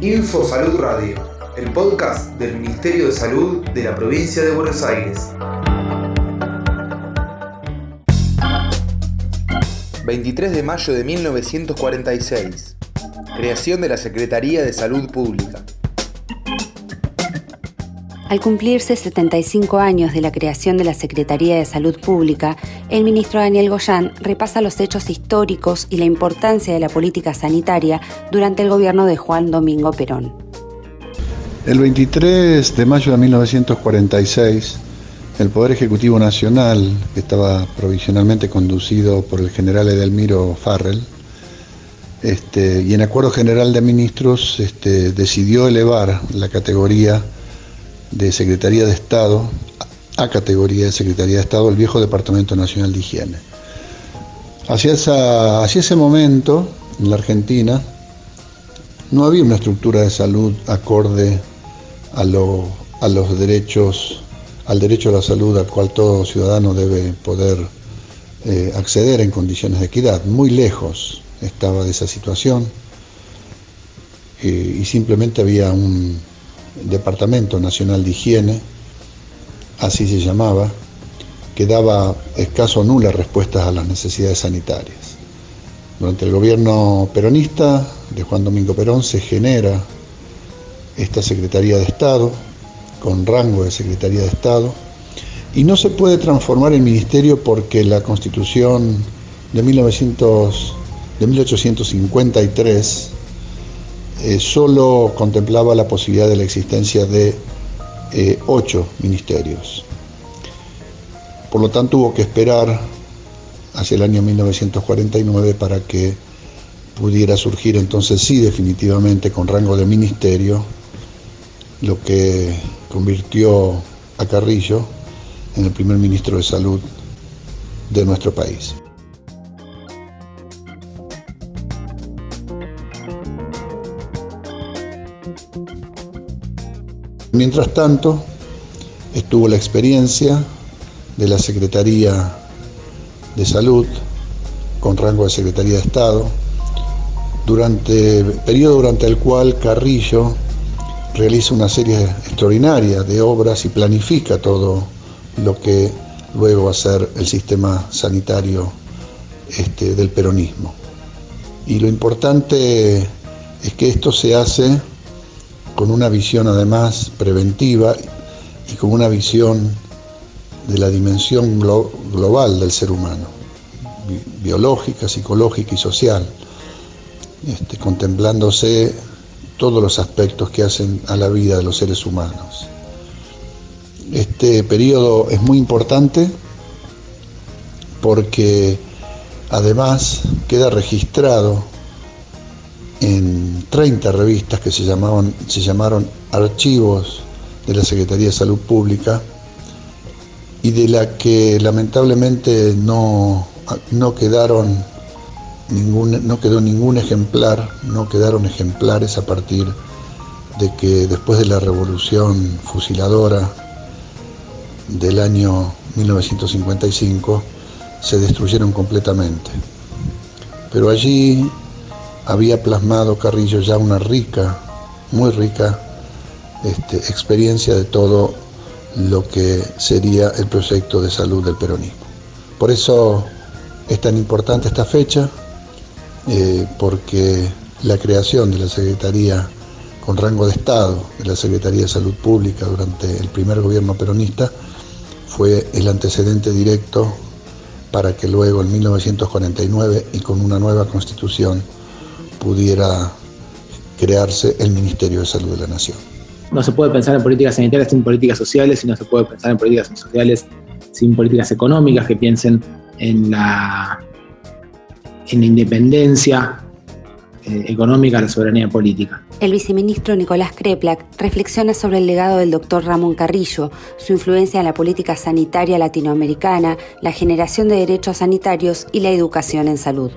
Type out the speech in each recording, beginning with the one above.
Info Salud Radio, el podcast del Ministerio de Salud de la provincia de Buenos Aires. 23 de mayo de 1946. Creación de la Secretaría de Salud Pública. Al cumplirse 75 años de la creación de la Secretaría de Salud Pública, el ministro Daniel Goyán repasa los hechos históricos y la importancia de la política sanitaria durante el gobierno de Juan Domingo Perón. El 23 de mayo de 1946, el Poder Ejecutivo Nacional, que estaba provisionalmente conducido por el general Edelmiro Farrell, este, y en acuerdo general de ministros este, decidió elevar la categoría de Secretaría de Estado a categoría de Secretaría de Estado el viejo Departamento Nacional de Higiene. Hacia, ese momento, en la Argentina, no había una estructura de salud acorde a, los derechos, al derecho a la salud al cual todo ciudadano debe poder eh, acceder en condiciones de equidad. Muy lejos estaba de esa situación eh, y simplemente había un, Departamento Nacional de Higiene, así se llamaba, que daba escaso o nulas respuestas a las necesidades sanitarias. Durante el gobierno peronista de Juan Domingo Perón se genera esta Secretaría de Estado, con rango de Secretaría de Estado, y no se puede transformar el ministerio porque la Constitución de, 1900, de 1853 eh, solo contemplaba la posibilidad de la existencia de eh, ocho ministerios. Por lo tanto, hubo que esperar hacia el año 1949 para que pudiera surgir entonces sí definitivamente con rango de ministerio, lo que convirtió a Carrillo en el primer ministro de salud de nuestro país. Mientras tanto, estuvo la experiencia de la Secretaría de Salud, con rango de Secretaría de Estado, durante periodo durante el cual Carrillo realiza una serie extraordinaria de obras y planifica todo lo que luego va a ser el sistema sanitario este, del peronismo. Y lo importante es que esto se hace con una visión además preventiva y con una visión de la dimensión global del ser humano, biológica, psicológica y social, este, contemplándose todos los aspectos que hacen a la vida de los seres humanos. Este periodo es muy importante porque además queda registrado en 30 revistas que se, llamaban, se llamaron Archivos de la Secretaría de Salud Pública y de la que lamentablemente no, no quedaron ningún, no quedó ningún ejemplar, no quedaron ejemplares a partir de que después de la revolución fusiladora del año 1955 se destruyeron completamente. Pero allí había plasmado Carrillo ya una rica, muy rica este, experiencia de todo lo que sería el proyecto de salud del peronismo. Por eso es tan importante esta fecha, eh, porque la creación de la Secretaría con rango de Estado, de la Secretaría de Salud Pública durante el primer gobierno peronista, fue el antecedente directo para que luego en 1949 y con una nueva constitución pudiera crearse el Ministerio de Salud de la Nación. No se puede pensar en políticas sanitarias sin políticas sociales y no se puede pensar en políticas sociales sin políticas económicas que piensen en la, en la independencia eh, económica, la soberanía política. El viceministro Nicolás Kreplak reflexiona sobre el legado del doctor Ramón Carrillo, su influencia en la política sanitaria latinoamericana, la generación de derechos sanitarios y la educación en salud.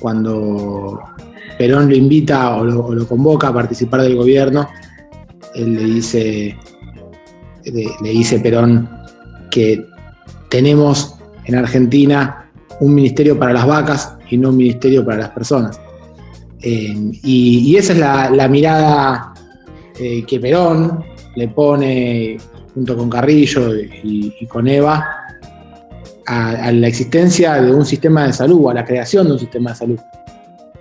Cuando Perón lo invita o lo, convoca a participar del gobierno, él le dice, le, dice Perón que tenemos en Argentina un ministerio para las vacas y no un ministerio para las personas. y, esa es la, mirada que Perón le pone junto con Carrillo y, con Eva a, la existencia de un sistema de salud, a la creación de un sistema de salud.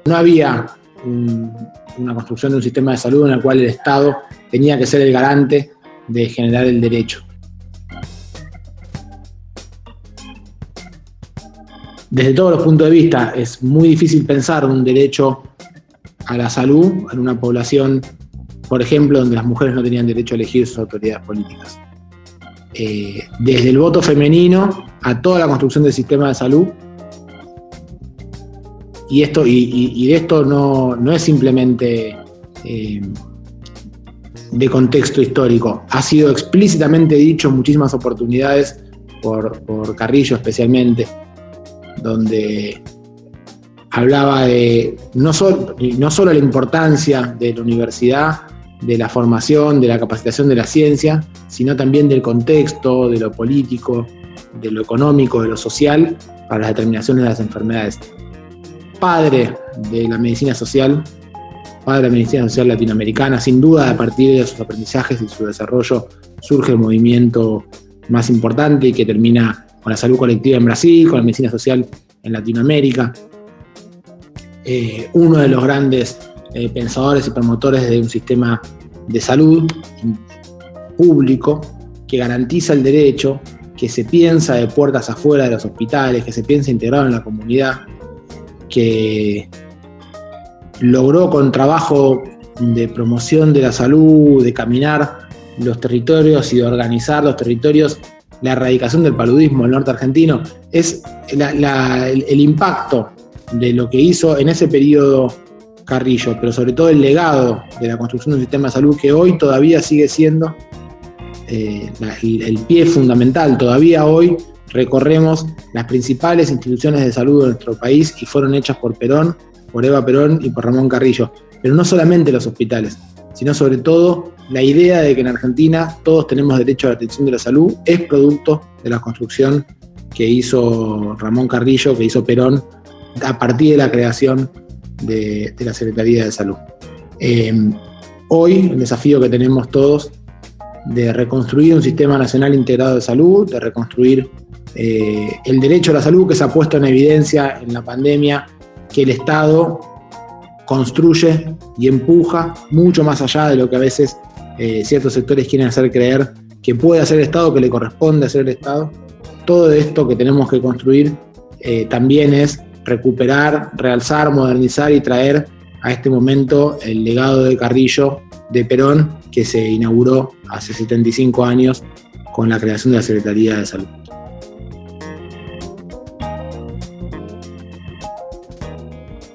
No había una construcción de un sistema de salud en el cual el Estado tenía que ser el garante de generar el derecho. Desde todos los puntos de vista es muy difícil pensar un derecho a la salud en una población, por ejemplo, donde las mujeres no tenían derecho a elegir sus autoridades políticas. Eh, desde el voto femenino a toda la construcción del sistema de salud. Y, esto, y, esto no, es simplemente eh, de contexto histórico, ha sido explícitamente dicho en muchísimas oportunidades por, Carrillo especialmente, donde hablaba de no, no solo la importancia de la universidad, de la formación, de la capacitación de la ciencia, sino también del contexto, de lo político, de lo económico, de lo social, para las determinaciones de las enfermedades. Padre de la medicina social, padre de la medicina social latinoamericana, sin duda a partir de sus aprendizajes y su desarrollo surge el movimiento más importante y que termina con la salud colectiva en Brasil, con la medicina social en Latinoamérica. Eh, uno de los grandes eh, pensadores y promotores de un sistema de salud público que garantiza el derecho, que se piensa de puertas afuera de los hospitales, que se piensa integrado en la comunidad, que logró con trabajo de promoción de la salud, de caminar los territorios y de organizar los territorios, la erradicación del paludismo en el norte argentino, es el impacto de lo que hizo en ese periodo Carrillo, pero sobre todo el legado de la construcción de un sistema de salud que hoy todavía sigue siendo eh, el, pie fundamental. Todavía hoy recorremos las principales instituciones de salud de nuestro país y fueron hechas por Perón, por Eva Perón y por Ramón Carrillo. Pero no solamente los hospitales, sino sobre todo la idea de que en Argentina todos tenemos derecho a la atención de la salud es producto de la construcción que hizo Ramón Carrillo, que hizo Perón, a partir de la creación de, la Secretaría de Salud. Em, hoy el desafío que tenemos todos de reconstruir un sistema nacional integrado de salud, de reconstruir eh, el derecho a la salud que se ha puesto en evidencia en la pandemia, que el Estado construye y empuja mucho más allá de lo que a veces eh, ciertos sectores quieren hacer creer que puede hacer el Estado, que le corresponde hacer el Estado. Todo esto que tenemos que construir eh, también es recuperar, realzar, modernizar y traer a este momento el legado de Carrillo de Perón que se inauguró hace 75 años con la creación de la Secretaría de Salud.